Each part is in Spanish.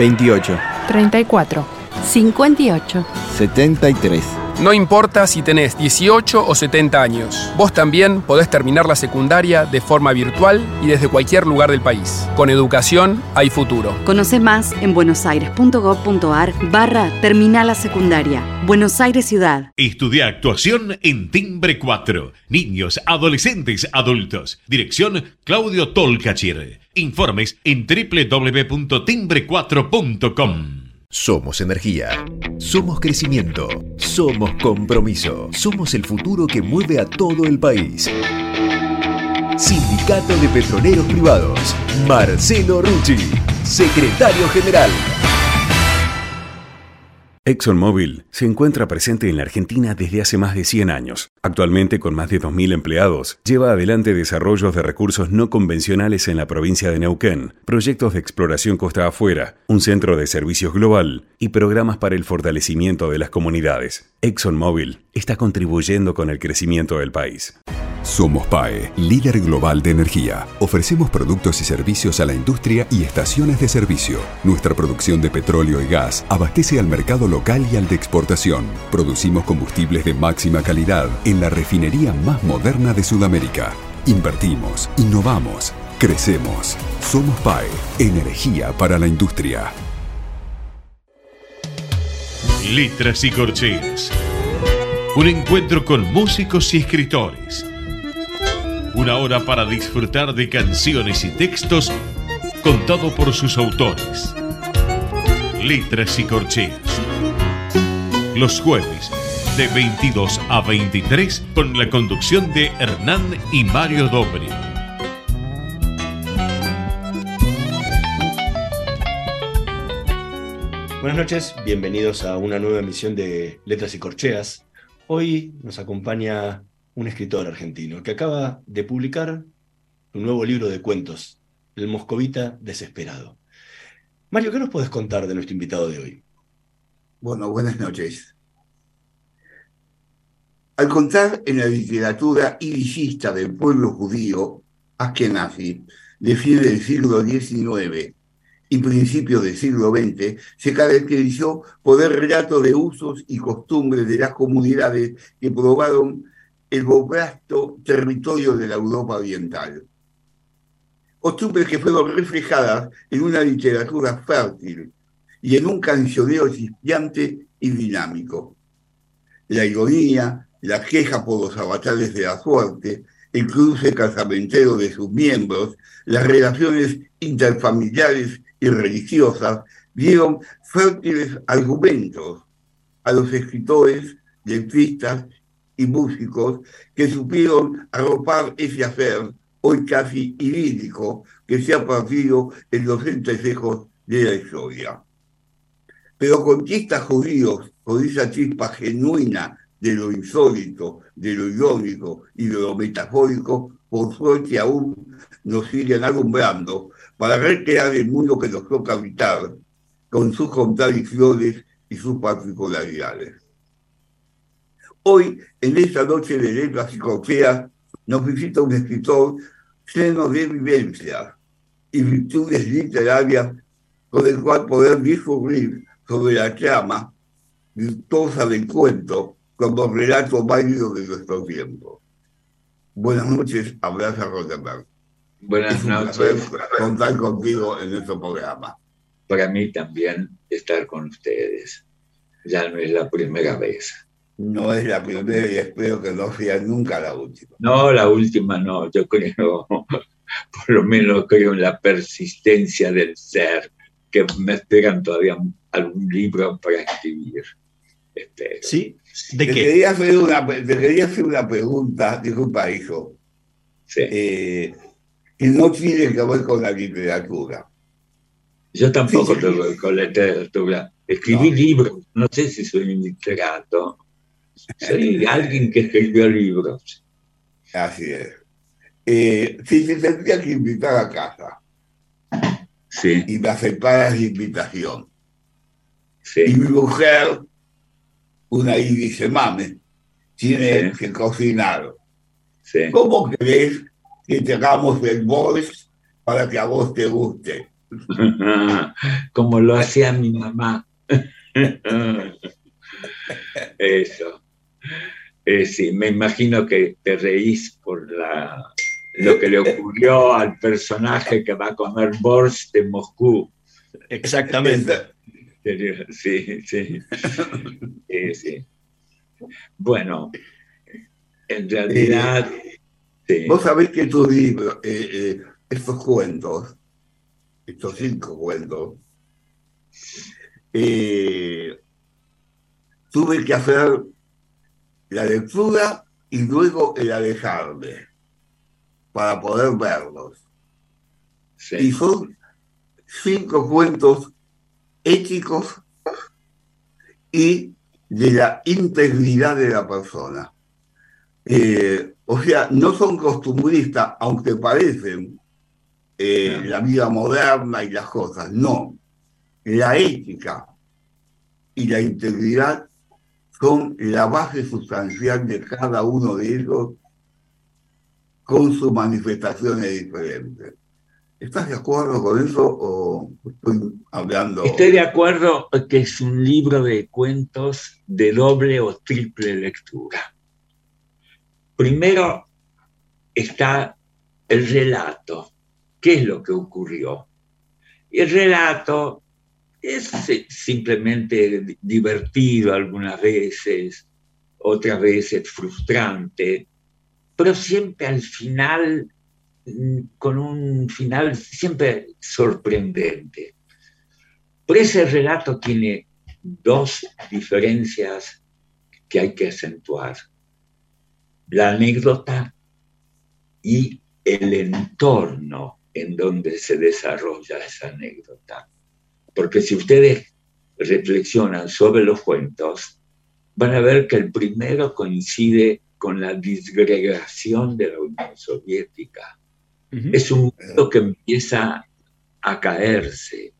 28. 34. 58. 73. No importa si tenés 18 o 70 años, vos también podés terminar la secundaria de forma virtual y desde cualquier lugar del país. Con educación hay futuro. Conoce más en buenosaires.gov.ar barra Terminal la Secundaria. Buenos Aires Ciudad. Estudia actuación en Timbre 4. Niños, adolescentes, adultos. Dirección Claudio Tolcachir. Informes en www.timbre4.com. Somos energía. Somos crecimiento. Somos compromiso. Somos el futuro que mueve a todo el país. Sindicato de Petroleros Privados. Marcelo Rucci, secretario general. ExxonMobil se encuentra presente en la Argentina desde hace más de 100 años. Actualmente, con más de 2.000 empleados, lleva adelante desarrollos de recursos no convencionales en la provincia de Neuquén, proyectos de exploración costa afuera, un centro de servicios global y programas para el fortalecimiento de las comunidades. ExxonMobil está contribuyendo con el crecimiento del país. Somos PAE, líder global de energía. Ofrecemos productos y servicios a la industria y estaciones de servicio. Nuestra producción de petróleo y gas abastece al mercado local y al de exportación. Producimos combustibles de máxima calidad en la refinería más moderna de Sudamérica. Invertimos, innovamos, crecemos. Somos PAE, energía para la industria. Letras y corcheas. Un encuentro con músicos y escritores. Una hora para disfrutar de canciones y textos contado por sus autores. Letras y corcheas. Los jueves de 22 a 23 con la conducción de Hernán y Mario Dobri. Buenas noches, bienvenidos a una nueva emisión de Letras y Corcheas. Hoy nos acompaña un escritor argentino que acaba de publicar un nuevo libro de cuentos, El Moscovita Desesperado. Mario, ¿qué nos puedes contar de nuestro invitado de hoy? Bueno, buenas noches. Al contar en la literatura iricista del pueblo judío, Ashkenazi, de fin del siglo XIX y principios del siglo XX, se caracterizó por el relato de usos y costumbres de las comunidades que probaron el vasto territorio de la Europa Oriental. Costumbres que fueron reflejadas en una literatura fértil y en un cancioneo chispeante y dinámico. La ironía, la queja por los avatares de la suerte, el cruce casamentero de sus miembros, las relaciones interfamiliares y religiosas, dieron fértiles argumentos a los escritores, letristas y músicos que supieron arropar ese hacer, hoy casi idílico, que se ha partido en los entresejos de la historia. Pero conquistas judíos con esa chispa genuina de lo insólito, de lo irónico y de lo metafórico, por suerte aún nos siguen alumbrando para recrear el mundo que nos toca habitar, con sus contradicciones y sus particularidades. Hoy, en esta noche de letras y corteas, nos visita un escritor lleno de vivencias y virtudes literarias con el cual poder discurrir sobre la trama virtuosa del cuento como relato válido de nuestro tiempo. Buenas noches, Abraza Rosenberg. Buenas noches. Contar contigo en nuestro programa. Para mí también estar con ustedes. Ya no es la primera vez. No es la primera y espero que no sea nunca la última. No, la última no. Yo creo, por lo menos creo en la persistencia del ser, que me esperan todavía algún libro para escribir. Espero. ¿Sí? ¿De te, qué? Quería hacer una, te quería hacer una pregunta, disculpa, hijo. Sí. Eh, que no tiene que ver con la literatura. Yo tampoco sí, tengo con la literatura. Escribí no. libros, no sé si soy un literato. Soy alguien que escribió libros. Así es. Eh, si te tendría que invitar a casa sí. y me aceptaras la invitación, sí. y mi mujer, una dice, mame, tiene sí. que cocinar. Sí. ¿Cómo crees que te hagamos el voice para que a vos te guste? Como lo hacía mi mamá. Eso. Eh, sí, me imagino que te reís por la, lo que le ocurrió al personaje que va a comer Borscht de Moscú. Exactamente. Sí, sí. sí. Bueno, en realidad... Vos sabés que tu libro, eh, eh, estos cuentos, estos cinco cuentos, eh, tuve que hacer la lectura y luego el alejarme para poder verlos. Y son cinco cuentos éticos y de la integridad de la persona. Eh, o sea, no son costumbristas, aunque parecen eh, la vida moderna y las cosas, no. La ética y la integridad son la base sustancial de cada uno de ellos con sus manifestaciones diferentes. ¿Estás de acuerdo con eso o estoy hablando? Estoy de acuerdo que es un libro de cuentos de doble o triple lectura. Primero está el relato. ¿Qué es lo que ocurrió? El relato es simplemente divertido algunas veces, otras veces frustrante, pero siempre al final, con un final siempre sorprendente. Pero ese relato tiene dos diferencias que hay que acentuar. La anécdota y el entorno en donde se desarrolla esa anécdota. Porque si ustedes reflexionan sobre los cuentos, van a ver que el primero coincide con la disgregación de la Unión Soviética. Es un mundo que empieza a caerse.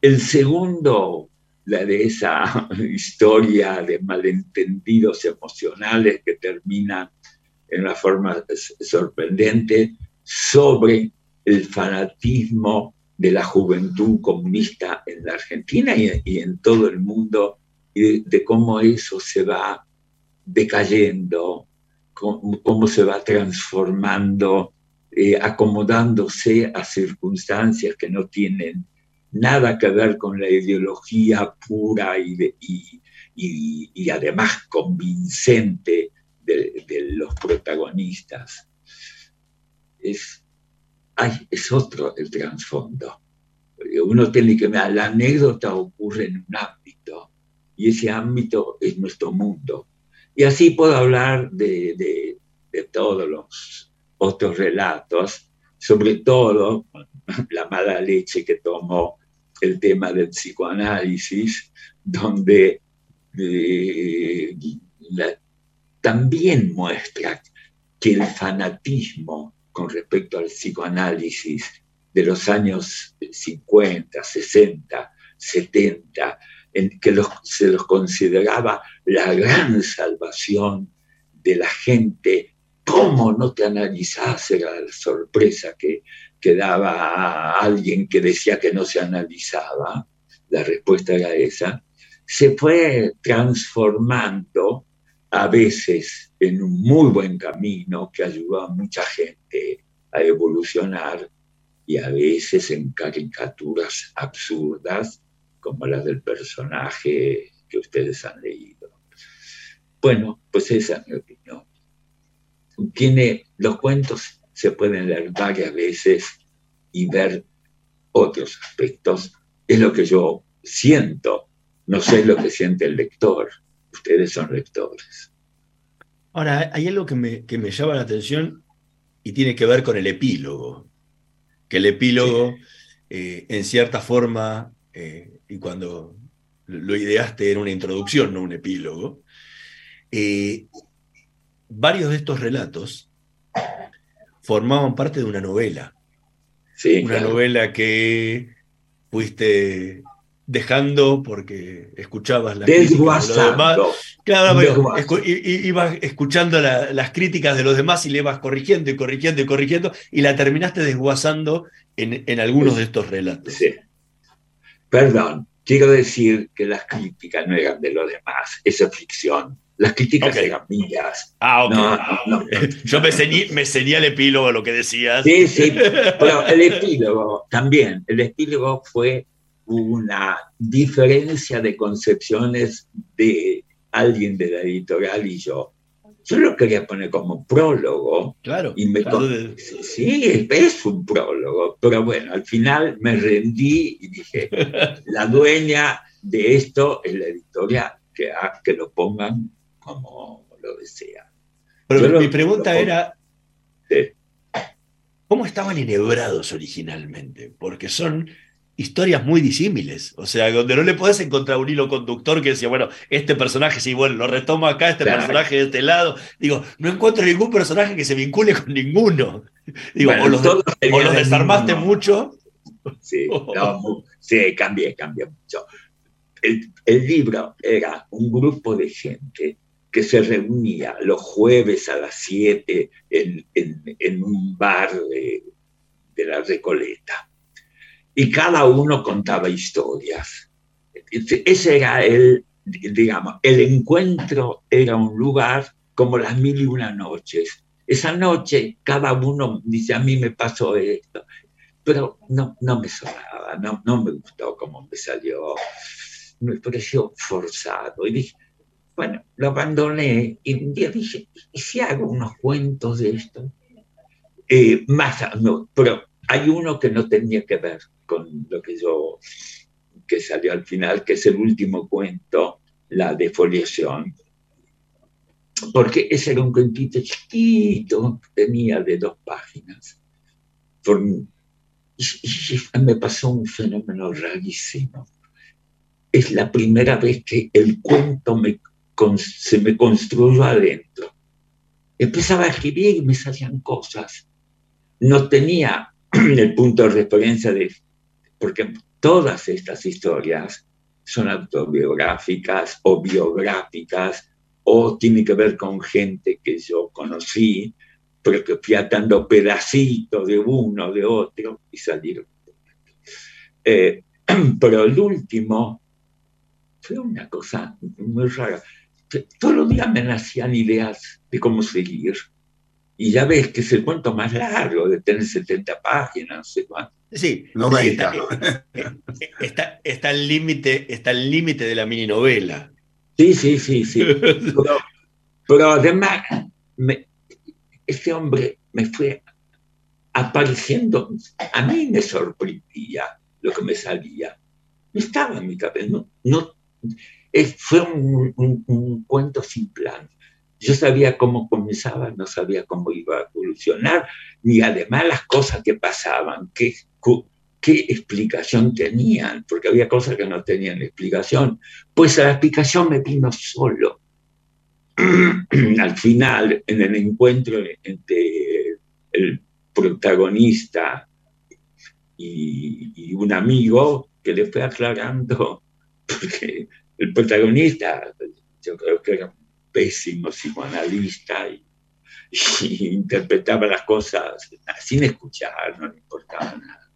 El segundo, la de esa historia de malentendidos emocionales que termina en una forma sorprendente sobre el fanatismo de la juventud comunista en la Argentina y, en todo el mundo, y de, cómo eso se va decayendo, cómo, se va transformando, eh, acomodándose a circunstancias que no tienen nada que ver con la ideología pura y, y, además convincente de, de, los protagonistas. Es, es otro el trasfondo. Uno tiene que ver, la anécdota ocurre en un ámbito y ese ámbito es nuestro mundo. Y así puedo hablar de, de, de todos los otros relatos, sobre todo la mala leche que tomó el tema del psicoanálisis, donde eh, también muestra que el fanatismo con respecto al psicoanálisis de los años 50, 60, 70, en que se los consideraba la gran salvación de la gente. ¿Cómo no te analizás? Era la sorpresa que, daba a alguien que decía que no se analizaba. La respuesta era esa. Se fue transformando a veces en un muy buen camino que ayudó a mucha gente a evolucionar y a veces en caricaturas absurdas como las del personaje que ustedes han leído. Bueno, pues esa es mi opinión. Tiene, los cuentos se pueden leer varias veces y ver otros aspectos. Es lo que yo siento, no sé lo que siente el lector ustedes son lectores. Ahora, hay algo que me, que me llama la atención y tiene que ver con el epílogo. Que el epílogo, eh, en cierta forma, eh, y cuando lo ideaste era una introducción, no un epílogo, eh, varios de estos relatos formaban parte de una novela. Sí, una novela que fuiste dejando porque escuchabas las críticas de los demás. Claro, ibas escuchando las críticas de los demás y le ibas corrigiendo y corrigiendo y corrigiendo y la terminaste desguazando en, en algunos de estos relatos. Sí. Perdón, quiero decir que las críticas no eran de los demás, esa es ficción. Las críticas Ok. eran mías. Ah, ok. No, no, no. Yo me ceñí, me ceñí al epílogo lo que decías. Sí, sí, pero el epílogo también, el epílogo fue una diferencia de concepciones de alguien de la editorial y yo. Yo lo quería poner como prólogo Claro. y me claro, con- de- Sí, es- un prólogo, pero bueno, al final me rendí y dije, la dueña de esto es la editorial, que, que lo pongan como lo desea. Pero mi pregunta era, Sí. ¿cómo estaban enhebrados originalmente? Porque son historias muy disímiles, o sea, donde no le podés encontrar un hilo conductor que decía, bueno, este personaje, sí, bueno, lo retomo acá, este Claro. personaje de este lado. Digo, no encuentro ningún personaje que se vincule con ninguno. Digo, Bueno, o los, o desarmaste mismo- mucho. Sí, no, sí, cambié, cambié mucho. El, el libro era un grupo de gente que se reunía los jueves a las 7 en, en- un bar de, la Recoleta. Y cada uno contaba historias. Ese ese era el, digamos, el encuentro era un lugar como las mil y una noches. Esa noche cada uno dice, a mí me pasó esto pero no, no me sonaba, no, no me gustó cómo me salió, me pareció forzado. Y dije, bueno, lo abandoné y un día dije, ¿y si hago unos cuentos de esto? Eh, más, no, pero hay uno que no tenía que ver con lo que yo, que salió al final, que es el último cuento, la defoliación. Porque ese era un cuentito chiquito, tenía de dos páginas. Y me pasó un fenómeno rarísimo. Es la primera vez que el cuento me, se me construyó adentro. Empezaba a escribir y me salían cosas. No tenía el punto de referencia de... Porque todas estas historias son autobiográficas o biográficas o tienen que ver con gente que yo conocí, pero que fui atando pedacitos de uno, de otro, y salieron. Eh, pero el último fue una cosa muy rara. Todos los días me nacían ideas de cómo seguir. Y ya ves que es el cuento más largo, de tener 70 páginas, no sé cuánto. Sí, No sí, está. está, está, está al límite, está al límite de la mini novela. Sí, sí, sí, sí. Pero, pero además, me- este hombre me fue apareciendo, a mí me sorprendía lo que me salía. No estaba en mi cabeza, no, no, es- fue un, cuento sin plan. Yo sabía cómo comenzaba, no sabía cómo iba a evolucionar, ni además las cosas que pasaban, qué explicación tenían, porque había cosas que no tenían explicación. Pues la explicación me vino solo. Al final, en el encuentro entre el protagonista y, y un amigo que le fue aclarando, porque el protagonista, yo creo que era un pésimo psicoanalista y, y interpretaba las cosas sin escuchar, no le importaba nada.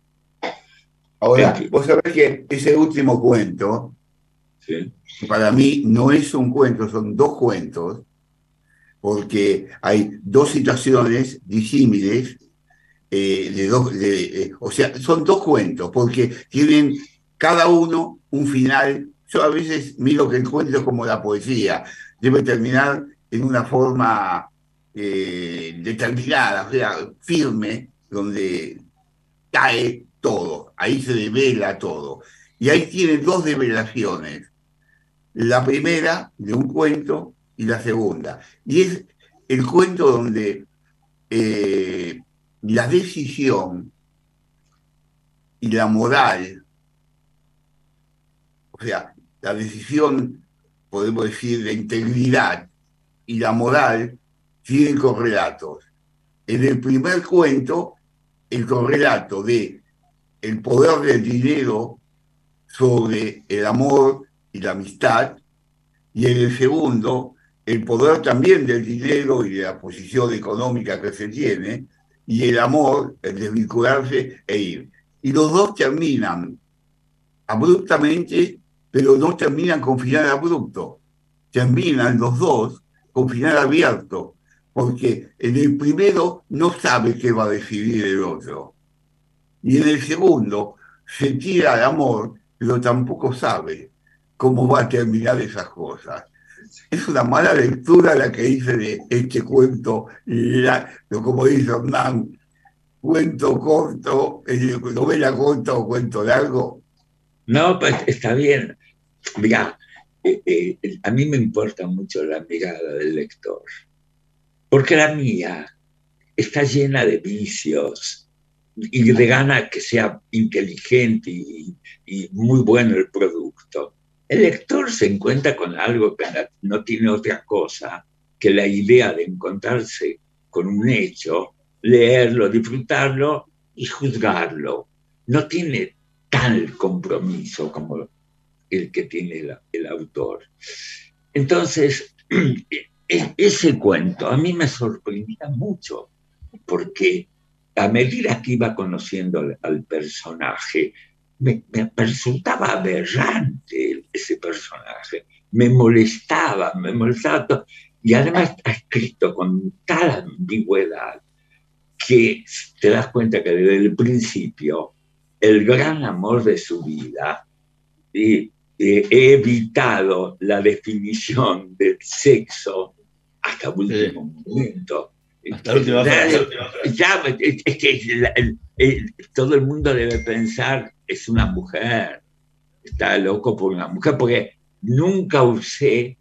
Ahora, vos sabés que ese último cuento, para mí no es un cuento, son dos cuentos, porque hay dos situaciones disímiles, eh, de dos, de, eh, o sea, son dos cuentos, porque tienen cada uno un final. Yo a veces miro que el cuento es como la poesía, debe terminar en una forma eh, determinada, o sea, firme, donde cae todo, ahí se devela todo. Y ahí tiene dos develaciones. La primera de un cuento y la segunda. Y es el cuento donde eh, la decisión y la moral, o sea, la decisión, podemos decir, de integridad y la moral tienen correlatos. En el primer cuento, el correlato de el poder del dinero sobre el amor y la amistad, y en el segundo, el poder también del dinero y de la posición económica que se tiene, y el amor, el desvincularse e ir. Y los dos terminan abruptamente, pero no terminan con final abrupto. Terminan los dos con final abierto, porque en el primero no sabe qué va a decidir el otro. Y en el segundo se tira al amor, pero tampoco sabe cómo va a terminar esas cosas. Es una mala lectura la que hice de este cuento, la, como dice Hernán, cuento corto, novela corta o cuento largo. No, pues está bien. Mira, eh, eh, a mí me importa mucho la mirada del lector, porque la mía está llena de vicios y de gana que sea inteligente y, y muy bueno el producto. El lector se encuentra con algo que no tiene otra cosa que la idea de encontrarse con un hecho, leerlo, disfrutarlo y juzgarlo. No tiene tal compromiso como el que tiene el, autor. Entonces, e, ese cuento a mí me sorprendía mucho, porque a medida que iba conociendo al, personaje, me, resultaba aberrante ese personaje, me molestaba, me molestaba, y además está escrito con tal ambigüedad que te das cuenta que desde el principio el gran amor de su vida y he evitado la definición del sexo hasta el último momento. Hasta ya, es que todo el mundo debe pensar, es una mujer, está loco por una mujer, porque nunca usé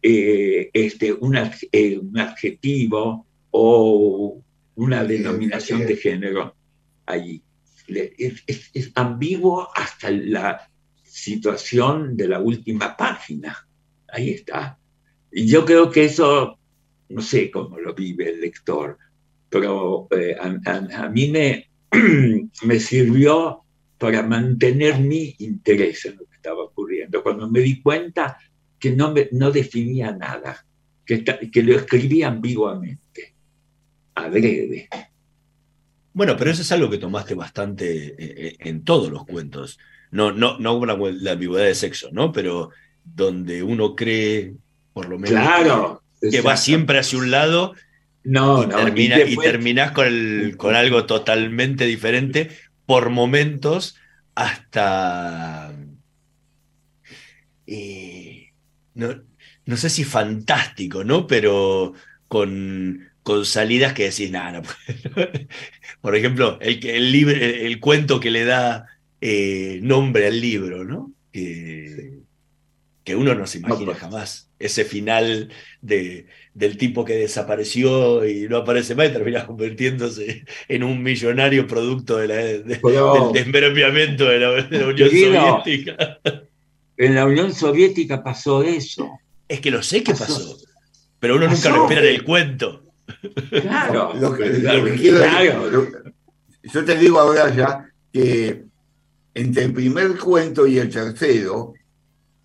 eh, este, un, eh, un, adjetivo o una denominación de género allí. es ambiguo hasta la situación de la última página. Ahí está. Y yo creo que eso, no sé cómo lo vive el lector, pero eh, a, mí me, me sirvió para mantener mi interés en lo que estaba ocurriendo. Cuando me di cuenta que no, me, no definía nada, que, que lo escribía ambiguamente, adrede. Bueno, pero eso es algo que tomaste bastante eh, eh, en todos los cuentos no, no, no la ambigüedad de sexo, ¿no? Pero donde uno cree, por lo menos, claro, que, va siempre hacia un lado no, y, termina, y, terminás con, con algo totalmente diferente por momentos hasta... Eh, no, sé si fantástico, ¿no? Pero con, con salidas que decís, nada, no. por ejemplo, el, el, el cuento que le da eh, nombre al libro, ¿no? Que, uno no se imagina pues. jamás. Ese final de, del tipo que desapareció y no aparece más y termina convirtiéndose en un millonario producto de del desmembramiento de la, Unión Soviética. En la Unión Soviética pasó eso. Es que lo sé que pasó, pero uno nunca lo espera en el cuento. Claro, yo te digo ahora ya que entre el primer cuento y el tercero,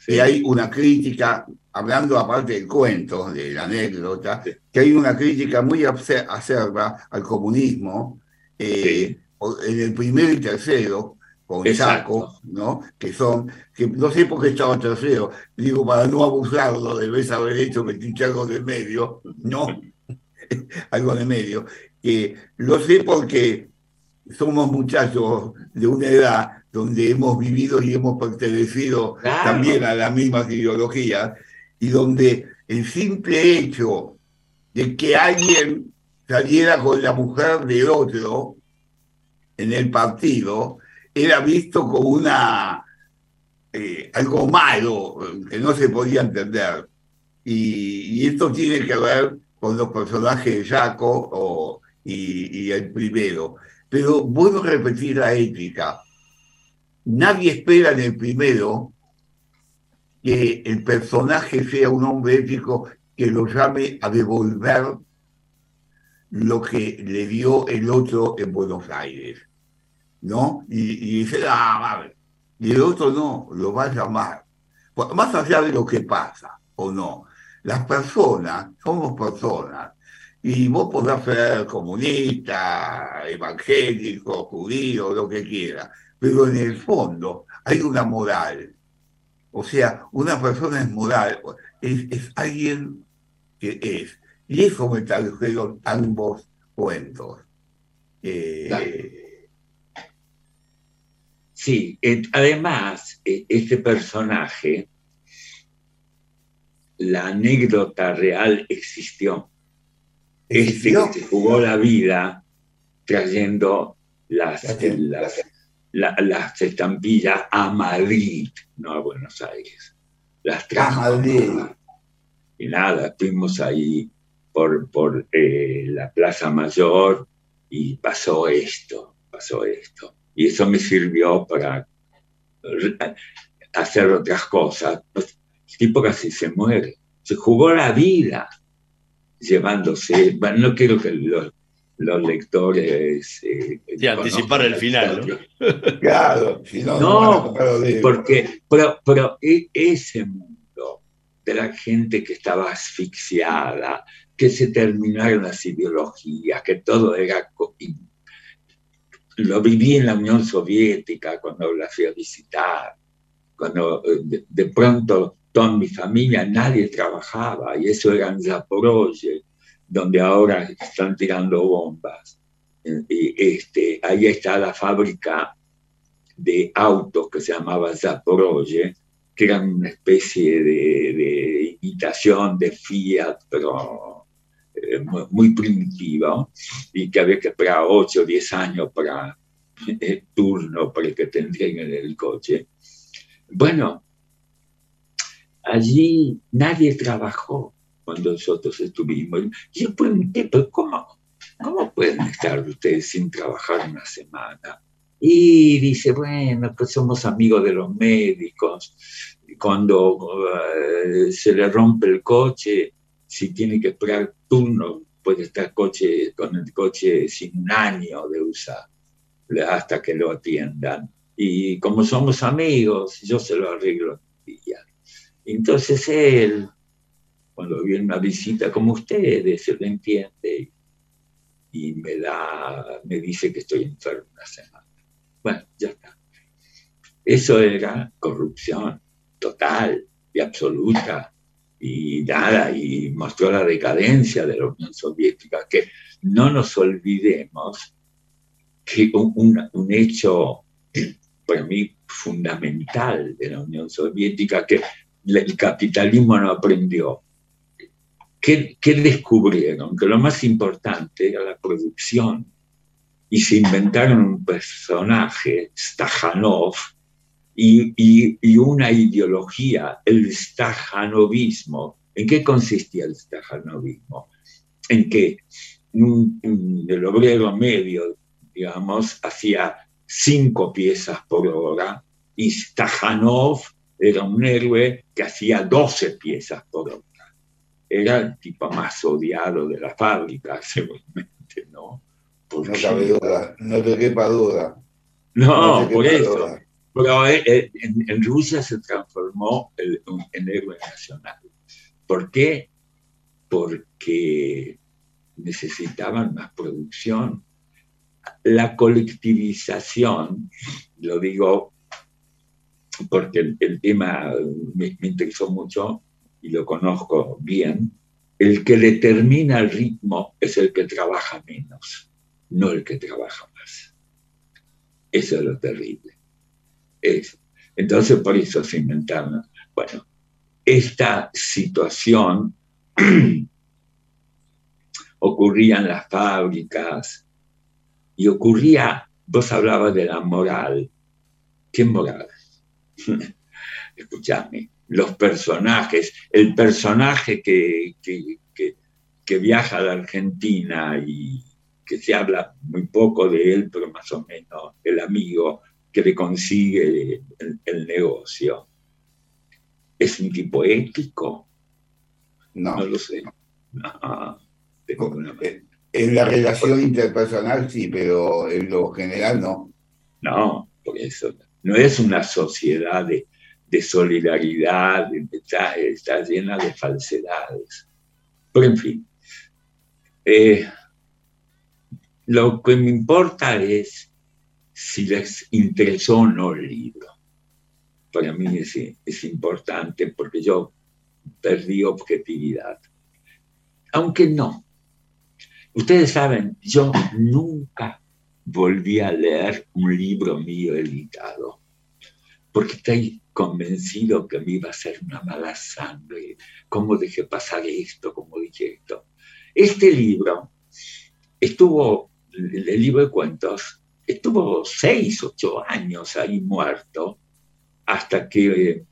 que hay una crítica, hablando aparte del cuento, de la anécdota, que hay una crítica muy acerba al comunismo, eh, en el primero y tercero, con Saco, ¿no? Que son, que no sé por qué estaba tercero, digo, para no abusarlo, debes haber hecho meter algo de medio, ¿no? algo de medio, que lo sé porque somos muchachos de una edad donde hemos vivido y hemos pertenecido también a las mismas ideologías, y donde el simple hecho de que alguien saliera con la mujer de otro en el partido era visto como una eh, algo malo que no se podía entender. Y, esto tiene que ver con los personajes de Jaco y, y el primero. Pero vuelvo a repetir la ética Nadie espera en el primero que el personaje sea un hombre ético que lo llame a devolver lo que le dio el otro en Buenos Aires. ¿No? Y, dice, ah, Y el otro no, lo va a llamar. Más allá de lo que pasa o no. Las personas, somos personas. Y vos podrás ser comunista, evangélico, judío, lo que quiera, pero en el fondo hay una moral. O sea, una persona es moral, es, alguien que es. Y eso me trajeron ambos cuentos. Eh, sí, además, e, este personaje, la anécdota real existió. Este que se jugó la vida trayendo las, las, estampillas a Madrid, no a Buenos Aires. Las trajo a Madrid. Y nada, estuvimos ahí por, por eh, la Plaza Mayor y pasó esto, pasó esto. Y eso me sirvió para hacer otras cosas. El tipo casi se muere. Se jugó la vida llevándose. no quiero que los, lectores. Eh, anticipar el final, ¿no? claro, no, porque pero, pero e, ese mundo de la gente que estaba asfixiada, que se terminaron las ideologías, que todo era... Lo viví en la Unión Soviética cuando la fui a visitar, cuando eh, de, pronto toda mi familia nadie trabajaba y eso era en Zaporozhye, donde ahora están tirando bombas. Y este, ahí está la fábrica de autos que se llamaba Zaporozhye, que era una especie de, imitación de Fiat, pero eh, muy primitiva y que había que esperar 8 o 10 años para el turno para que te en el coche. Bueno, allí nadie trabajó cuando nosotros estuvimos. Yo pregunté, pero ¿cómo, ¿cómo pueden estar ustedes sin trabajar una semana? Y dice, bueno, pues somos amigos de los médicos. Cuando eh, se le rompe el coche, si tiene que esperar turno, puede estar coche, con el coche sin un año de usar hasta que lo atiendan. Y como somos amigos, yo se lo arreglo. Entonces él, cuando viene una visita como ustedes, se lo entiende y me da, me dice que estoy enfermo una semana. Bueno, ya está. Eso era corrupción total y absoluta y nada, y mostró la decadencia de la Unión Soviética, que no nos olvidemos que un, un hecho para mí fundamental de la Unión Soviética, que el capitalismo no aprendió. ¿Qué, ¿Qué, descubrieron? Que lo más importante era la producción. Y se inventaron un personaje, Stajanov, y, una ideología, el stajanovismo. ¿En qué consistía el stajanovismo? En que el obrero medio, digamos, hacía cinco piezas por hora y Stajanov era un héroe que hacía doce piezas por hora. Era el tipo más odiado de la fábrica, seguramente, ¿no? no cabe duda, no te quepa duda. No, por eso. Pero eh, eh, en, Rusia se transformó en héroe nacional. ¿Por qué? Porque necesitaban más producción. La colectivización, lo digo porque el, tema me, me, interesó mucho y lo conozco bien, el que determina el ritmo es el que trabaja menos, no el que trabaja más. Eso es lo terrible. Entonces, por eso se inventaron. Bueno, esta situación ocurría en las fábricas y ocurría, vos hablabas de la moral. ¿Qué moral? Escuchame, los personajes, el personaje que, que, que viaja a la Argentina y que se habla muy poco de él, pero más o menos el amigo, que le consigue el, negocio. ¿Es un tipo ético? No. No lo sé. en la relación interpersonal sí, pero en lo general no. No, por eso. No es una sociedad de, solidaridad, está, está, llena de falsedades. Pero en fin, Eh, lo que me importa es si les interesó o no el libro. Para mí es importante porque yo perdí objetividad. Aunque no. Ustedes saben, yo nunca volví a leer un libro mío editado, porque estoy convencido que me iba a ser una mala sangre, cómo dejé pasar esto, cómo dije esto. Este libro estuvo, el libro de cuentos, estuvo seis, ocho años ahí muerto, hasta que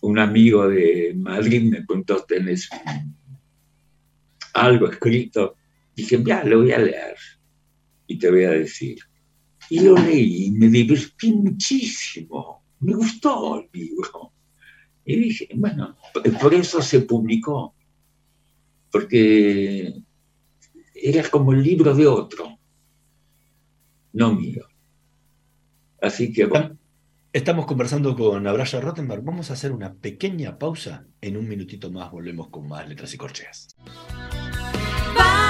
un amigo de Madrid me contó, tenés algo escrito. Dije, ya, lo voy a leer y te voy a decir. Y lo leí y me divertí muchísimo. Me gustó el libro. Y dije, bueno, por eso se publicó. Porque era como el libro de otro, no mío. Así que bueno. Estamos conversando con Abraya Rottenberg. Vamos a hacer una pequeña pausa. En un minutito más volvemos con más letras y corcheas. Vamos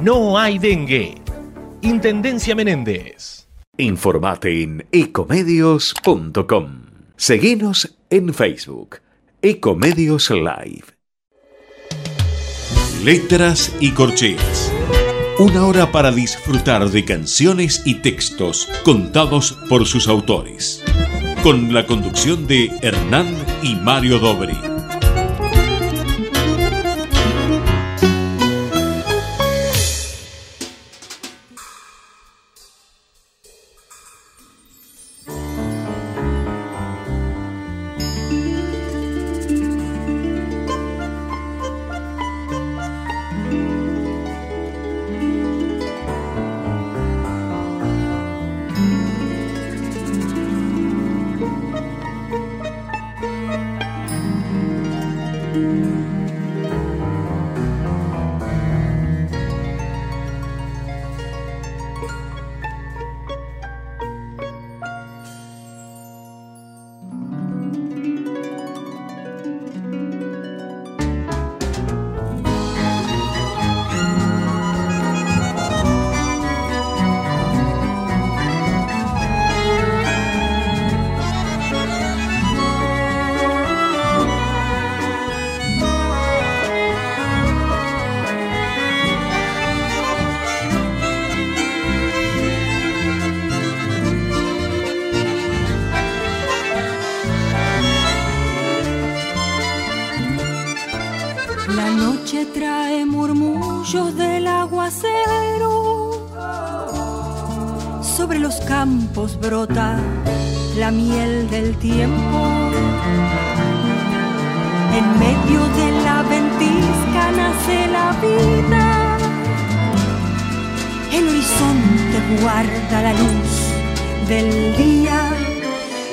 no hay dengue. Intendencia Menéndez. Informate en ecomedios.com. Seguinos en Facebook. Ecomedios Live. Letras y corcheas. Una hora para disfrutar de canciones y textos contados por sus autores. Con la conducción de Hernán y Mario Dobri. La noche trae murmullos del aguacero. Sobre los campos brota la miel del tiempo. En medio de la ventisca nace la vida. El horizonte guarda la luz del día.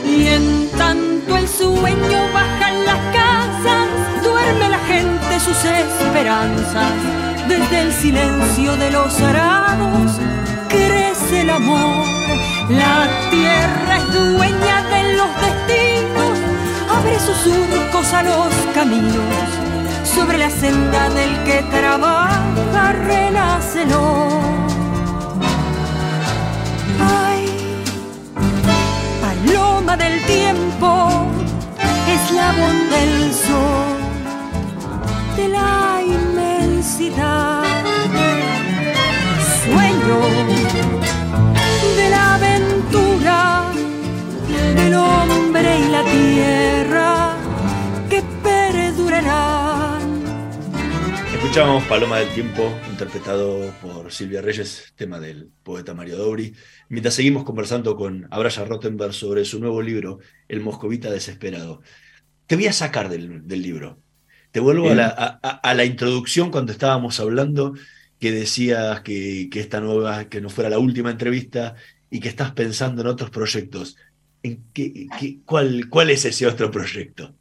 Y en tanto el sueño baja en las casas, duerme la gente sus esperanzas. Desde el silencio de los arados crece el amor. La tierra es dueña de los destinos, abre sus surcos a los caminos. sobre la senda del que trabaja, renace Ay, paloma del tiempo, eslabón del sol, de la inmensidad, sueño de la aventura del hombre y la tierra que perdurarán. Escuchamos Paloma del Tiempo, interpretado por Silvia Reyes, tema del poeta Mario Dobri, mientras seguimos conversando con Abraya Rottenberg sobre su nuevo libro, El Moscovita Desesperado. Te voy a sacar del, libro. Te vuelvo a la, introducción cuando estábamos hablando, que decías que, que esta nueva, que no fuera la última entrevista y que estás pensando en otros proyectos. ¿En qué, cuál, ¿Cuál es ese otro proyecto?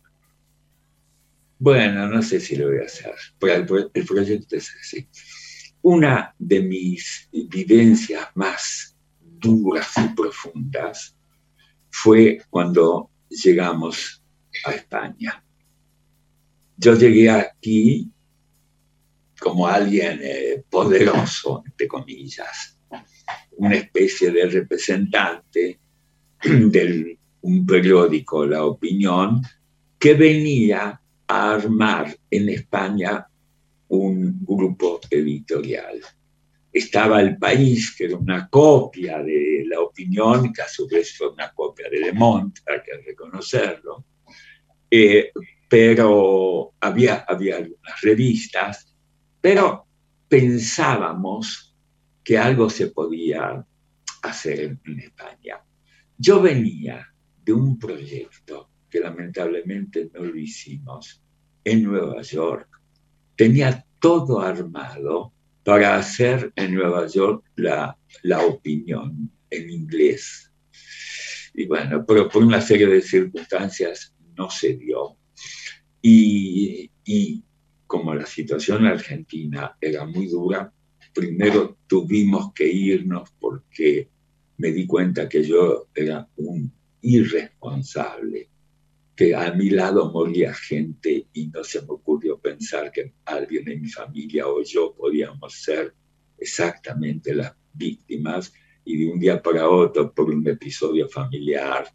Bueno, no sé si lo voy a hacer. El, proyecto es así. Una de mis vivencias más duras y profundas fue cuando llegamos a España. Yo llegué aquí como alguien eh, poderoso, entre comillas, una especie de representante de un periódico, La Opinión, que venía a armar en España un grupo editorial. Estaba El País, que era una copia de La Opinión, que a su vez fue una copia de Le Monde, hay que reconocerlo, eh, pero había, había algunas revistas, pero pensábamos que algo se podía hacer en España. Yo venía de un proyecto que lamentablemente no lo hicimos en Nueva York. Tenía todo armado para hacer en Nueva York la, la opinión en inglés. Y bueno, pero por una serie de circunstancias no se dio. Y, y como la situación en Argentina era muy dura, primero tuvimos que irnos porque me di cuenta que yo era un irresponsable, que a mi lado moría gente y no se me ocurrió pensar que alguien de mi familia o yo podíamos ser exactamente las víctimas. Y de un día para otro por un episodio familiar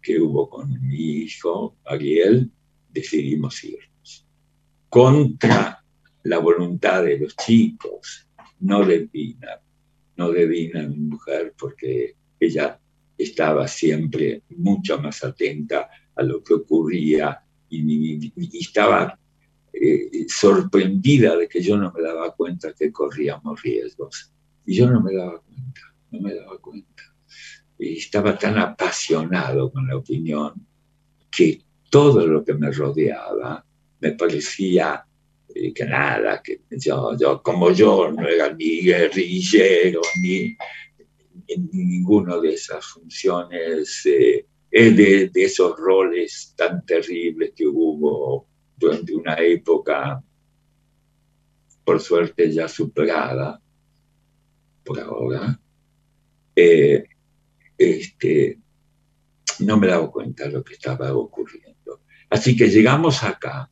que hubo con mi hijo Ariel, decidimos irnos. Contra la voluntad de los chicos, no de Pina, no debía mi mujer porque ella estaba siempre mucho más atenta a lo que ocurría y, estaba eh, sorprendida de que yo no me daba cuenta que corríamos riesgos. Y yo no me daba cuenta, no me daba cuenta. Y estaba tan apasionado con la opinión que todo lo que me rodeaba me parecía que nada, que yo, yo, como yo no era ni guerrillero, ni, en ninguno de esas funciones, eh, de, de, esos roles tan terribles que hubo durante una época, por suerte ya superada, por ahora, eh, este, no me daba cuenta de lo que estaba ocurriendo. Así que llegamos acá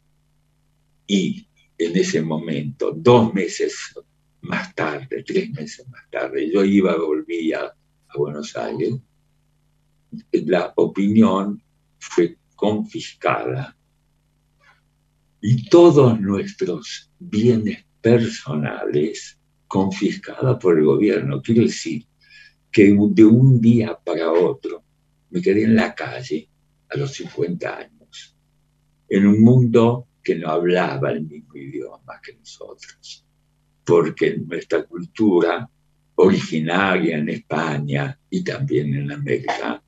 y en ese momento, dos meses más tarde, tres meses más tarde, yo iba, volvía a Buenos Aires, la opinión fue confiscada y todos nuestros bienes personales confiscados por el gobierno. Quiero decir que de un día para otro me quedé en la calle a los 50 años, en un mundo que no hablaba el mismo idioma que nosotros, porque nuestra cultura originaria en España y también en América,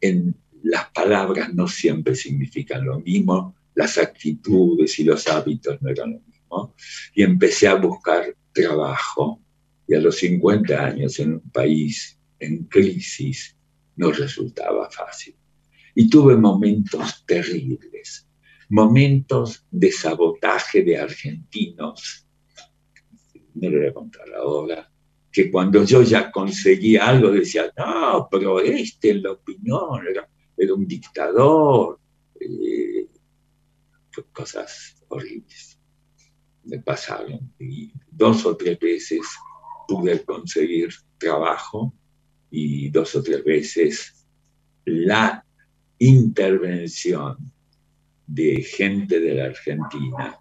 en las palabras no siempre significan lo mismo, las actitudes y los hábitos no eran lo mismo, y empecé a buscar trabajo, y a los 50 años en un país en crisis no resultaba fácil. Y tuve momentos terribles, momentos de sabotaje de argentinos, no le voy a contar ahora, que cuando yo ya conseguía algo decía, no, pero este en la opinión era, un dictador, eh, cosas horribles. me pasaron. Y dos o tres veces pude conseguir trabajo y dos o tres veces la intervención de gente de la Argentina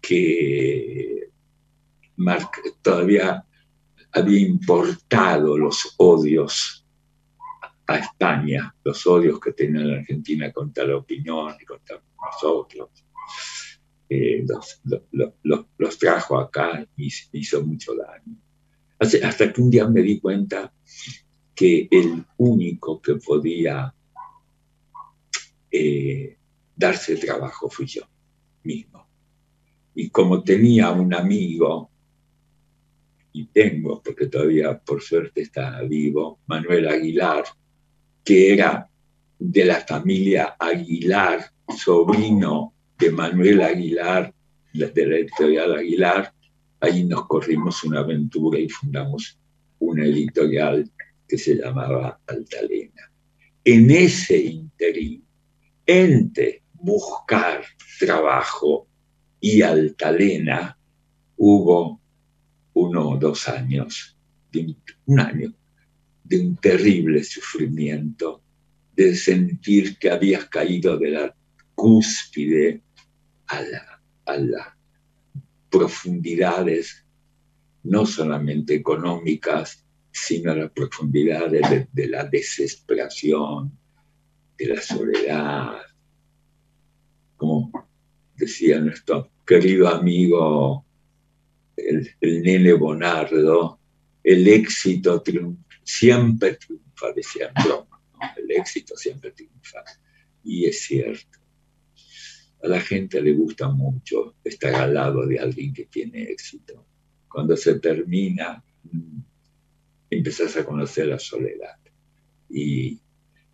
que todavía había importado los odios a España, los odios que tenía la Argentina contra la opinión y contra nosotros. Eh, los, trajo acá y hizo mucho daño. Hasta que un día me di cuenta que el único que podía eh, darse trabajo fui yo mismo. Y como tenía un amigo, y tengo, porque todavía por suerte está vivo, Manuel Aguilar, que era de la familia Aguilar, sobrino de Manuel Aguilar, de la editorial Aguilar, ahí nos corrimos una aventura y fundamos una editorial que se llamaba Altalena. En ese interín, entre buscar trabajo y Altalena, hubo uno o dos años, un año, de un terrible sufrimiento, de sentir que habías caído de la cúspide a, las profundidades, no solamente económicas, sino a las profundidades de, la desesperación, de la soledad. Como decía nuestro querido amigo el, nene Bonardo, el éxito siempre triunfa, decía el éxito siempre triunfa. Y es cierto a la gente le gusta mucho estar al lado de alguien que tiene éxito. Cuando se termina, mm, empezás a conocer la soledad. Y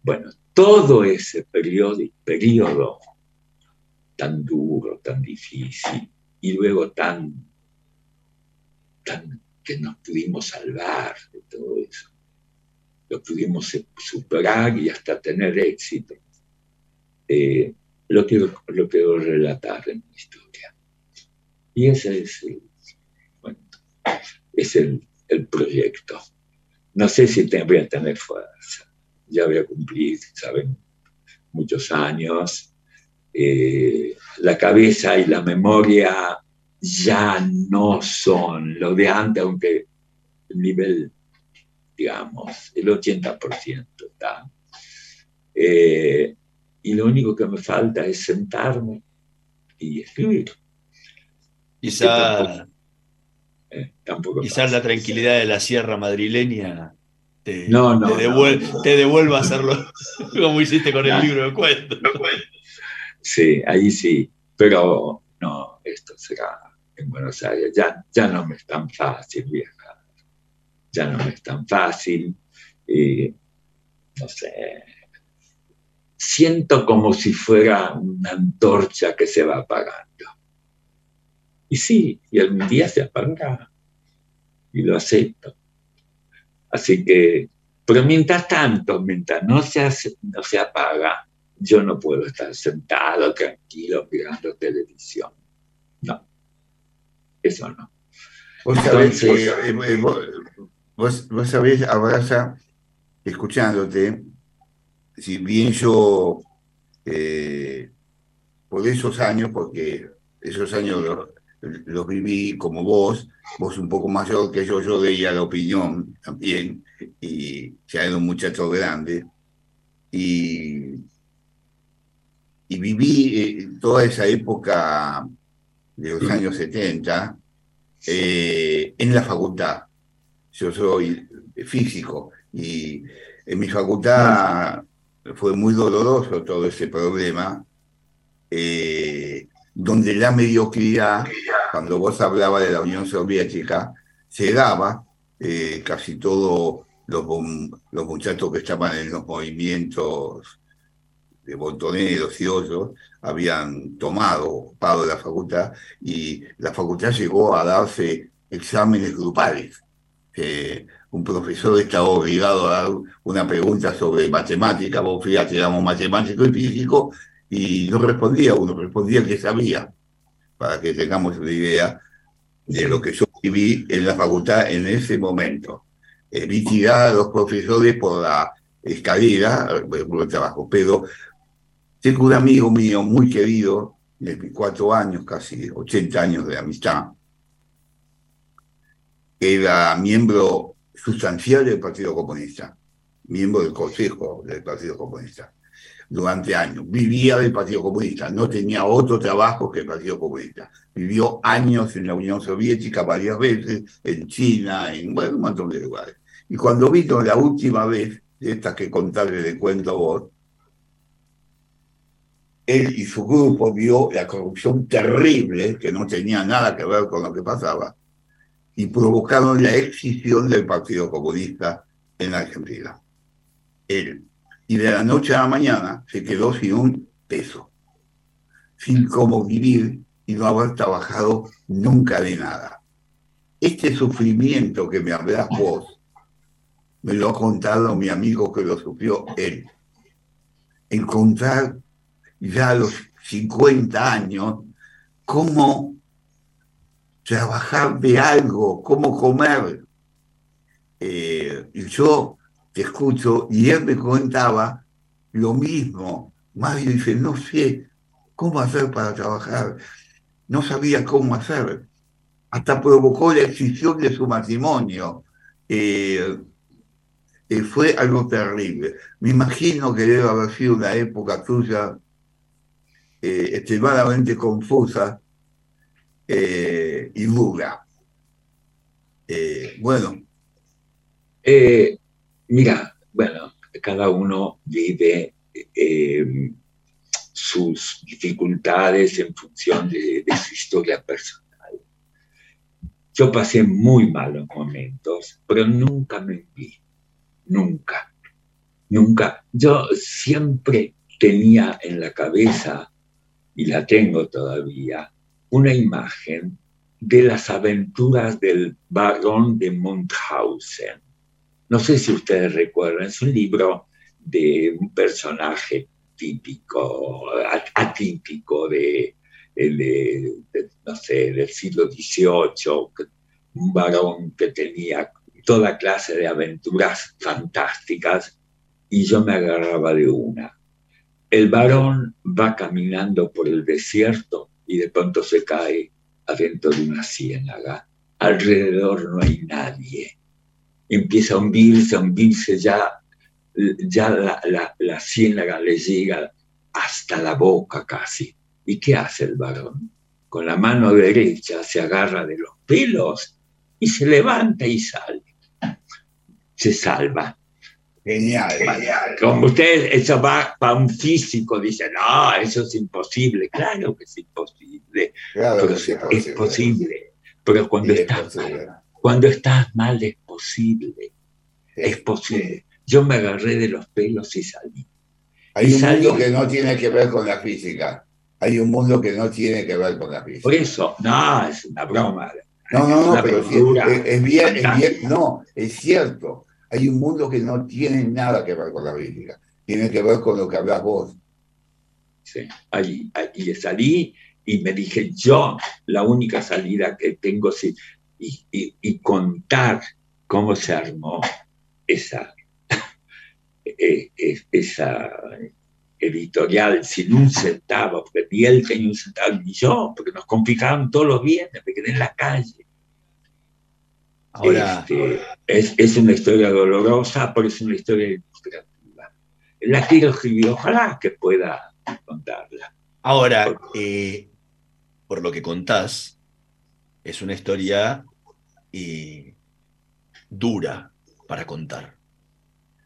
bueno, todo ese periodo, periodo tan duro, tan difícil, y luego tan, tan que nos pudimos salvar de todo eso. Lo pudimos superar y hasta tener éxito. Eh, lo quiero, lo quiero relatar en mi historia. Y ese es el, es el, el proyecto. No sé si te, voy a tener fuerza. Ya voy a cumplir, ¿saben? Muchos años. Eh, la cabeza y la memoria ya no son lo de antes, aunque el nivel, digamos, el 80% está. Eh, y lo único que me falta es sentarme y escribir. Quizá, eh, la tranquilidad de la sierra madrileña te, te, devuelva a hacerlo como hiciste con el libro de cuentos. Sí, ahí sí, pero no, esto será en Buenos Aires. Ya, ya no me es tan fácil viajar, ya no me es tan fácil. Y, no sé, siento como si fuera una antorcha que se va apagando. Y sí, y algún día se apagará. Y lo acepto. Así que, pero mientras tanto, mientras no se, no se apaga, yo no puedo estar sentado tranquilo mirando televisión. No, eso no. Vos sabés, eh, eh, vos, vos sabés, Abraza, escuchándote, si bien yo eh, por esos años, porque esos años los, viví como vos, vos un poco mayor que yo, yo veía la opinión también, y ya era un muchacho grande, y, y viví eh, toda esa época de los años 70 eh, en la facultad. Yo soy físico y en mi facultad fue muy doloroso todo ese problema, eh, donde la mediocridad, cuando vos hablabas de la Unión Soviética, se daba, casi todos los, los muchachos que estaban en los movimientos de botoneros y otros habían tomado, ocupado la facultad y la facultad llegó a darse exámenes grupales un profesor estaba obligado a dar una pregunta sobre matemática, vos fíjate, éramos matemático y físico, y no respondía uno, respondía que sabía. para que tengamos una idea de lo que yo viví en la facultad en ese momento. Eh, vi tirar a los profesores por la escalera, por el trabajo, pero tengo un amigo mío muy querido, de cuatro años, casi 80 años de amistad, era miembro sustancial del Partido Comunista, miembro del Consejo del Partido Comunista durante años. Vivía del Partido Comunista, no tenía otro trabajo que el Partido Comunista. Vivió años en la Unión Soviética varias veces, en China, en un montón de lugares. Y cuando vino la última vez, esta que contarle de cuento vos, él y su grupo vio la corrupción terrible, que no tenía nada que ver con lo que pasaba, y provocaron la excisión del Partido Comunista en Argentina. Él. Y de la noche a la mañana se quedó sin un peso, sin cómo vivir y no haber trabajado nunca de nada. Este sufrimiento que me hablas vos, me lo ha contado mi amigo que lo sufrió él. Encontrar ya a los 50 años cómo trabajar de algo, cómo comer. Eh, y yo te escucho y él me contaba lo mismo. Mario dice, no sé cómo hacer para trabajar, no sabía cómo hacer. Hasta provocó la excisión de su matrimonio. Eh, eh, fue algo terrible. Me imagino que debe haber sido una época tuya eh, extremadamente confusa y dura. bueno. mira, bueno, cada uno vive sus dificultades en función de, su historia personal. Yo pasé muy malos momentos, pero nunca me vi nunca, nunca. Yo siempre tenía en la cabeza, y la tengo todavía, una imagen de las aventuras del barón de Munchausen. No sé si ustedes recuerdan, es un libro de un personaje típico, atípico de, no sé, del siglo XVIII, un varón que tenía toda clase de aventuras fantásticas y yo me agarraba de una. El varón va caminando por el desierto y de pronto se cae adentro de una ciénaga. Alrededor no hay nadie. Empieza a hundirse, a hundirse ya, ya la, la ciénaga le llega hasta la boca casi. ¿Y qué hace el varón? Con la mano derecha se agarra de los pelos y se levanta y sale se salva. Genial, genial. Como usted, eso va para un físico, dice, no, eso es imposible. Claro que es imposible. Claro pero es, posible. Pero cuando estás mal, cuando estás mal es posible. Es posible. Yo me agarré de los pelos y salí. Hay un mundo que no tiene que ver con la física. Hay un mundo que no tiene que ver con la física. Por eso, no, es una broma. No, no, no, pero es, bien, es bien, no, es cierto hay un mundo que no tiene nada que ver con la física, tiene que ver con lo que hablas vos. Sí, allí, allí salí y me dije, yo la única salida que tengo es y, contar cómo se armó esa, e, e, esa editorial sin un centavo, porque ni él tenía un centavo, ni yo, porque nos confiscaron todos los bienes, me quedé en la calle. Ahora, este, es, una historia dolorosa, pero es una historia ilustrativa. La quiero escribir, ojalá que pueda contarla. Ahora, eh, por lo que contás, es una historia eh, dura para contar.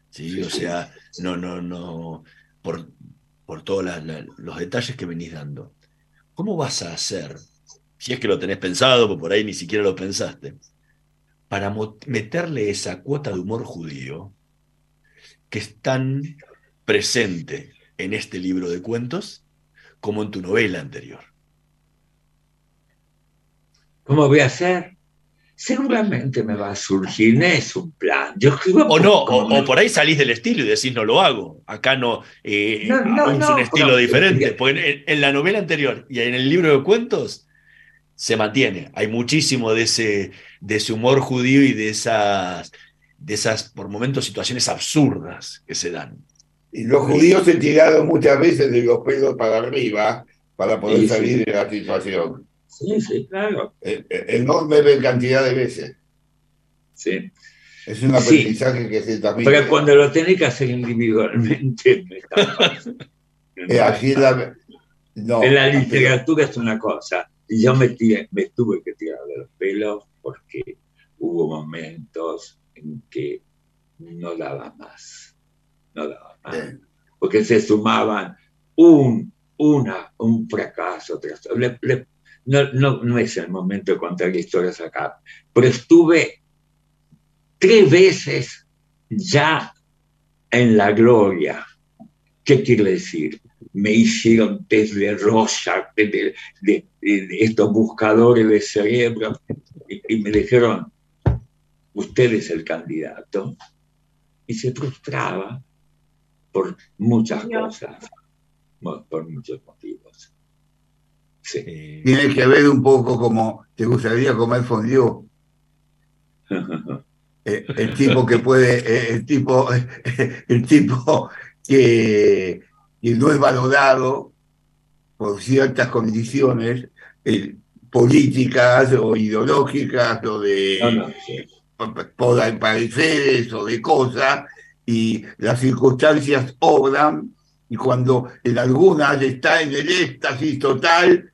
¿sí? o sea, no, no, no, por, por todos los detalles que venís dando. ¿Cómo vas a hacer, si es que lo tenés pensado, porque por ahí ni siquiera lo pensaste, para meterle esa cuota de humor judío que es tan presente en este libro de cuentos como en tu novela anterior. ¿Cómo voy a hacer? Seguramente me va a surgir, no es un plan. Yo o no, o, por ahí salís del estilo y decís no lo hago. Acá no, eh, es un estilo diferente. Porque en, la novela anterior y en el libro de cuentos se mantiene. Hay muchísimo de ese, de ese humor judío y de esas, de esas, por momentos, situaciones absurdas que se dan. Y los judíos se tiraron muchas veces de los pelos para arriba para poder Sí, salir sí. de la situación. Sí, sí, claro. Eh, eh, Enorme cantidad de veces. Sí. Es un Sí. aprendizaje que se transmite. Pero cuando lo tenés que hacer individualmente, no es tan fácil. Eh, así la- no, en la literatura es una cosa. Y yo me, tuve que tirar de los pelos porque hubo momentos en que no daba más. No daba más. Porque se sumaban un, una, un fracaso tras le- no, no, no es el momento de contar historias acá, pero estuve tres veces ya en la gloria. ¿Qué quiere decir? Me hicieron test de Rorschach, de, de- de- de estos buscadores de cerebro, y, y me dijeron, usted es el candidato. Y se frustraba por muchas cosas, por muchos motivos. Sí. Tiene que ver un poco como te gustaría comer fondue. Eh, el tipo que puede, eh, el tipo, el tipo que, que no es valorado por ciertas condiciones eh, políticas o ideológicas o de No, no, sí. por- pareceres o de cosas y las circunstancias obran y cuando en algunas está en el éxtasis total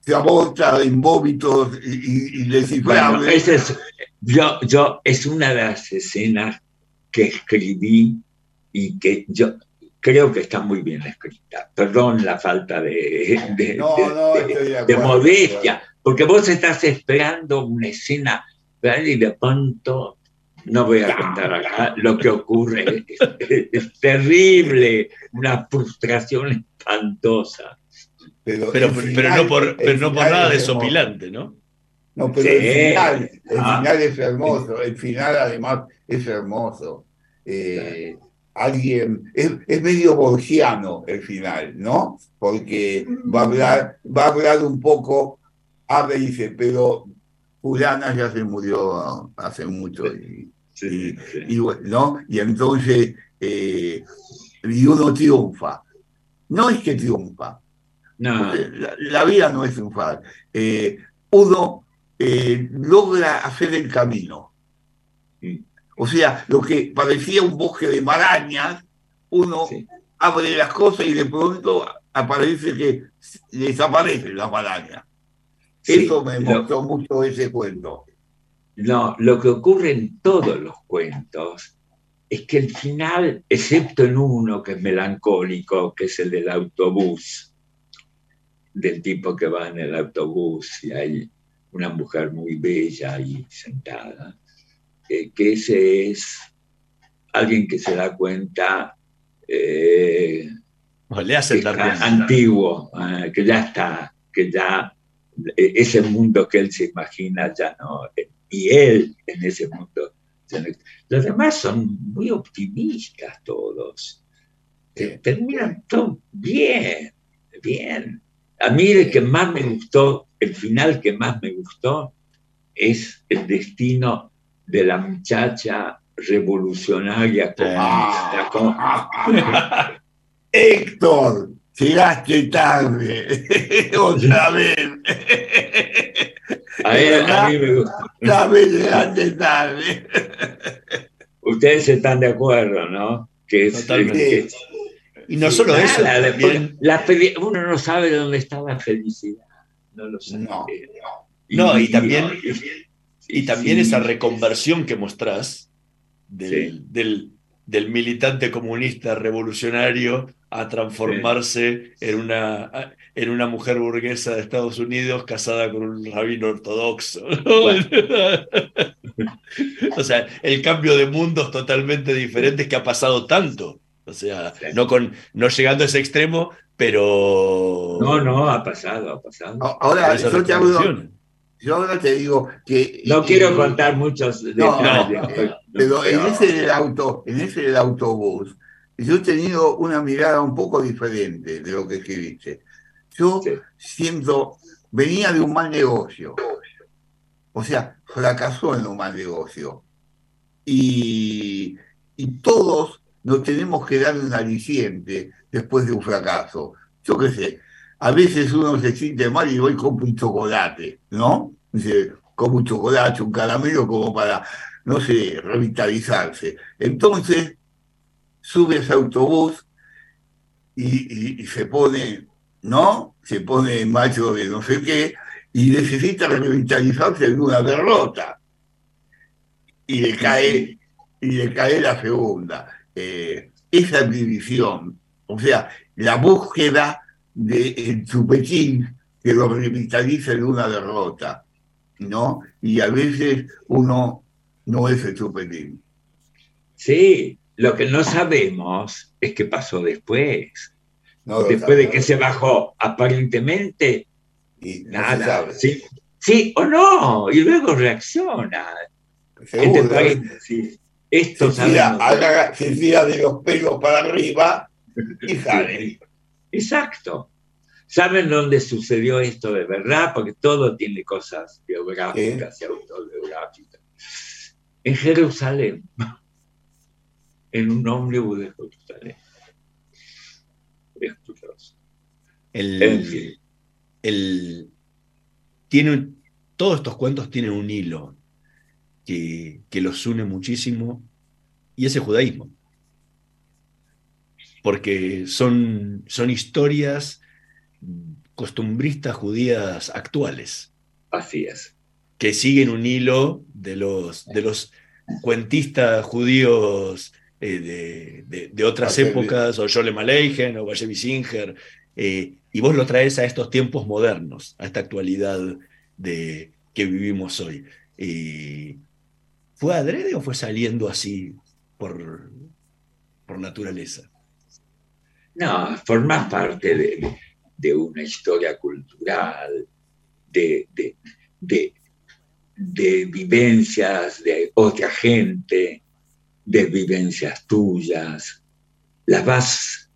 se aborta en vómitos y, y- y descifrables. Bueno, es, yo, yo, es una de las escenas que escribí y que yo creo que está muy bien escrita. Perdón la falta de, de- No, de- no, de- estoy de de acuerdo. modestia, porque vos estás esperando una escena ¿verdad? y de pronto, no voy a contar acá, lo que ocurre es, es- es terrible, una frustración espantosa. Pero, Pero, no por, el pero no por final nada desopilante, ¿no? No, pero Sí. el final, el Ah. final es hermoso, el final además es hermoso. Eh, alguien, es, es medio borgiano el final, ¿no? Porque va a hablar, va a hablar un poco, habla y dice, pero Fulana ya se murió hace mucho y, y- y bueno, ¿no? Y entonces, eh, y uno triunfa. No es que triunfa, No, la vida no es triunfar. Eh, uno eh, logra hacer el camino. O sea, lo que parecía un bosque de marañas, uno abre las cosas y de pronto aparece que desaparecen las marañas. Sí, Eso me lo- mostró mucho ese cuento. No, lo que ocurre en todos los cuentos es que el final, excepto en uno que es melancólico, que es el del autobús, del tipo que va en el autobús y hay una mujer muy bella ahí sentada, eh, que ese es alguien que se da cuenta eh, le hacen que antiguo, eh, que ya está, que ya eh, ese mundo que él se imagina ya no, eh, y él en ese mundo. ya no- Los demás son muy optimistas todos. Terminan todo bien, bien. A mí el que más me gustó, el final que más me gustó, es el destino de la muchacha revolucionaria comunista. con- Héctor, llegaste tarde. Otra vez. A, él- a mí me gusta. Otra vez llegaste tarde. Ustedes están de acuerdo, ¿no? Que es, Totalmente. que- Y no solo eso, nada, la fel- uno no sabe dónde está la felicidad. No lo sabe. No, y también, y- y también sí. esa reconversión que mostrás del, Sí. del, del militante comunista revolucionario a transformarse en, una, en una mujer burguesa de Estados Unidos casada con un rabino ortodoxo. ¿no? o sea, el cambio de mundos totalmente diferentes que ha pasado tanto. O sea, no, con, no llegando a ese extremo, pero... No, no, ha pasado, ha pasado. Ahora, yo te. Yo ahora te digo que. No que- quiero contar muchos detalles. no, pero- pero en ese del auto, en ese del autobús, yo he tenido una mirada un poco diferente de lo que escribiste. Yo siento, venía de un mal negocio. O sea, fracasó en un mal negocio. Y, y todos nos tenemos que dar un aliciente después de un fracaso. Yo qué sé, a veces uno se siente mal y voy con un chocolate, ¿no? Dice, como un chocolate, un caramelo, como para, no sé, revitalizarse. Entonces, sube ese autobús y, se pone, ¿no? Se pone macho de no sé qué y necesita revitalizarse en una derrota. Y le cae, y le cae la segunda. Eh, esa división, o sea, la búsqueda del chupetín que lo revitaliza en una derrota, ¿no? Y a veces uno no es el chupetín. Sí, lo que no sabemos es qué pasó después. después de que se bajó, aparentemente, y nada. Sí, sí o no, y luego reacciona. Esto se tira, se tira de los pelos para arriba y sale. Exacto. ¿Saben dónde sucedió esto de verdad? Porque todo tiene cosas biográficas y autobiográficas. En Jerusalén, en un ómnibus de Jerusalén. El, el, tiene, todos estos cuentos tienen un hilo que, que los une muchísimo y ese judaísmo porque son, son historias costumbristas judías actuales. Así es. Que siguen un hilo de los, de los cuentistas judíos eh, de, otras épocas, o Jolem Aleichem, o Bashevi Singer, eh, y vos lo traes a estos tiempos modernos, a esta actualidad de, que vivimos hoy. ¿Fue adrede o fue saliendo así por, por naturaleza? No, forma parte de, una historia cultural, de, vivencias de otra gente, de vivencias tuyas. Las vas,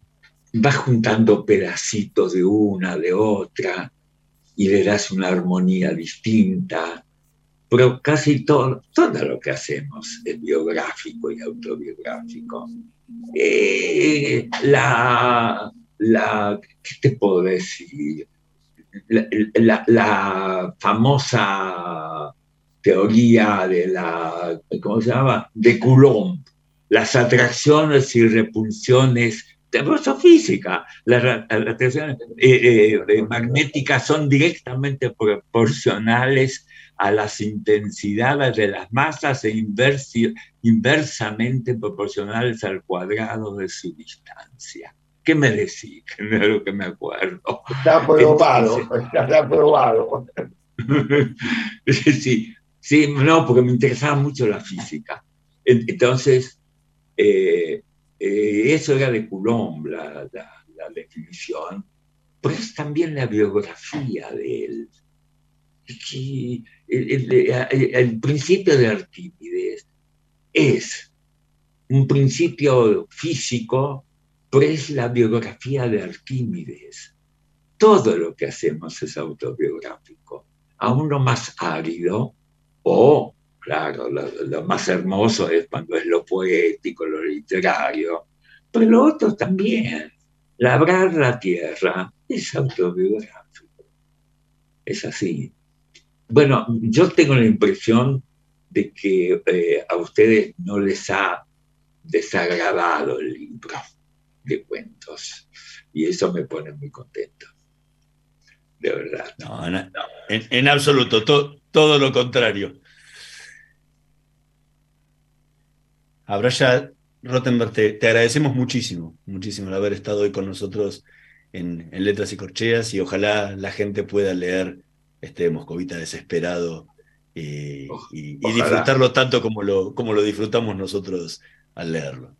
vas juntando pedacitos de una, de otra, y le das una armonía distinta. Pero casi todo, todo lo que hacemos es biográfico y autobiográfico. Eh, la, la, ¿qué te puedo decir? La, famosa teoría de la, ¿cómo se llama? De Coulomb, las atracciones y repulsiones de física, las atracciones eh, eh, magnéticas son directamente proporcionales a las intensidades de las masas e inversamente proporcionales al cuadrado de su distancia. ¿Qué me decís? Que no es lo que me acuerdo. Está probado, está probado. sí, sí, no, porque me interesaba mucho la física. Entonces, eh, eh, eso era de Coulomb, la, la definición, pero es también la biografía de él que el, principio de Arquímedes es un principio físico, pero es la biografía de Arquímedes. Todo lo que hacemos es autobiográfico, aún lo más árido o, claro, lo, más hermoso es cuando es lo poético, lo literario, pero lo otro también. Labrar la tierra es autobiográfico. Es así. Bueno, yo tengo la impresión de que eh, a ustedes no les ha desagradado el libro de cuentos y eso me pone muy contento. De verdad. No, En, absoluto, todo lo contrario. Abraya Rottenberg, te, agradecemos muchísimo, muchísimo el haber estado hoy con nosotros en, en Letras y Corcheas y ojalá la gente pueda leer este Moscovita desesperado y, disfrutarlo tanto como lo, como lo disfrutamos nosotros al leerlo.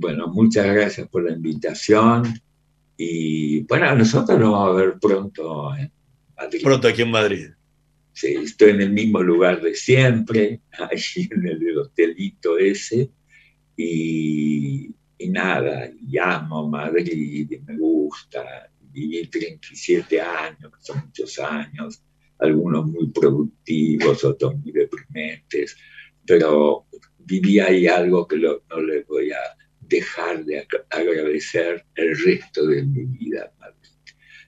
Bueno, muchas gracias por la invitación y bueno, nosotros nos vamos a ver pronto en Madrid. Pronto aquí en Madrid. Sí, estoy en el mismo lugar de siempre, allí en el hotelito ese, y, y nada, llamo Madrid, y me gusta, viví 37 años, que son muchos años, algunos muy productivos, otros muy deprimentes, pero viví ahí algo que no le voy a dejar de agradecer el resto de mi vida.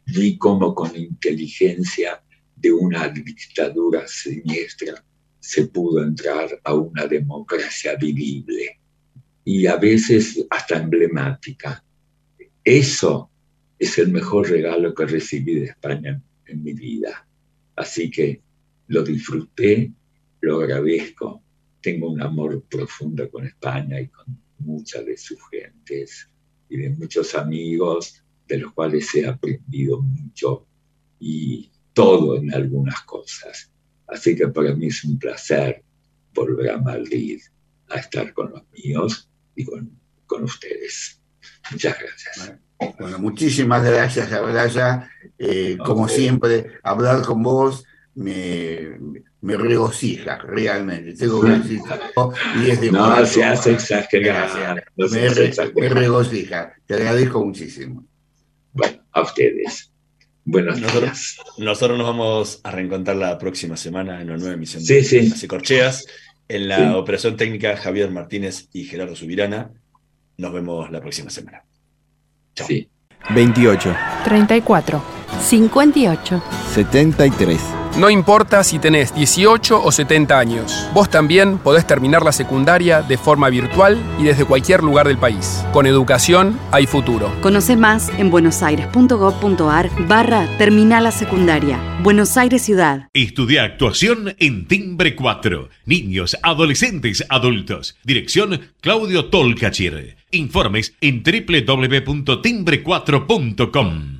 Vi cómo con inteligencia de una dictadura siniestra se pudo entrar a una democracia vivible y a veces hasta emblemática. Eso es el mejor regalo que recibí de España en mi vida. Así que lo disfruté, lo agradezco. Tengo un amor profundo con España y con muchas de sus gentes y de muchos amigos de los cuales he aprendido mucho y todo en algunas cosas. Así que para mí es un placer volver a Madrid a estar con los míos y con, con ustedes. Muchas gracias. Bueno, muchísimas gracias, Abraya. Eh, como siempre, hablar con vos me, me regocija, realmente. Tengo que decir, y es de No, se hace exagerar. me, regocija. Te agradezco muchísimo. Bueno, a ustedes. Buenos nosotros, Nosotros nos vamos a reencontrar la próxima semana en una nueva emisión de sí. Las Corcheas. En la operación técnica, Javier Martínez y Gerardo Subirana. Nos vemos la próxima semana. Chao. 28. 34. 58. 73. No importa si tenés 18 o 70 años, vos también podés terminar la secundaria de forma virtual y desde cualquier lugar del país. Con educación hay futuro. Conoce más en buenosaires.gov.ar barra Terminal la Secundaria. Buenos Aires Ciudad. Estudia actuación en Timbre 4. Niños, adolescentes, adultos. Dirección Claudio Tolcachir. Informes en www.timbre4.com.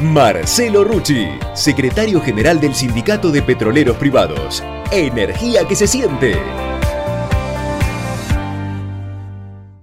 Marcelo Rucci, secretario general del Sindicato de Petroleros Privados. Energía que se siente.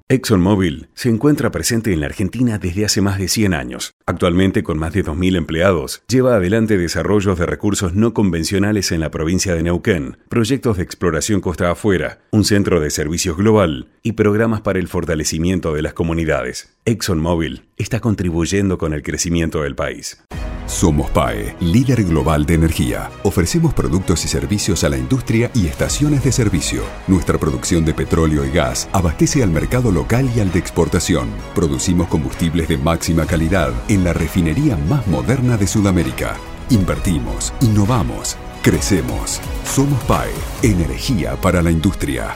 ExxonMobil se encuentra presente en la Argentina desde hace más de 100 años. Actualmente, con más de 2.000 empleados, lleva adelante desarrollos de recursos no convencionales en la provincia de Neuquén, proyectos de exploración costa afuera, un centro de servicios global y programas para el fortalecimiento de las comunidades. ExxonMobil está contribuyendo con el crecimiento del país. Somos PAE, líder global de energía. Ofrecemos productos y servicios a la industria y estaciones de servicio. Nuestra producción de petróleo y gas abastece al mercado local y al de exportación. Producimos combustibles de máxima calidad en la refinería más moderna de Sudamérica. Invertimos, innovamos, crecemos. Somos PAE, energía para la industria.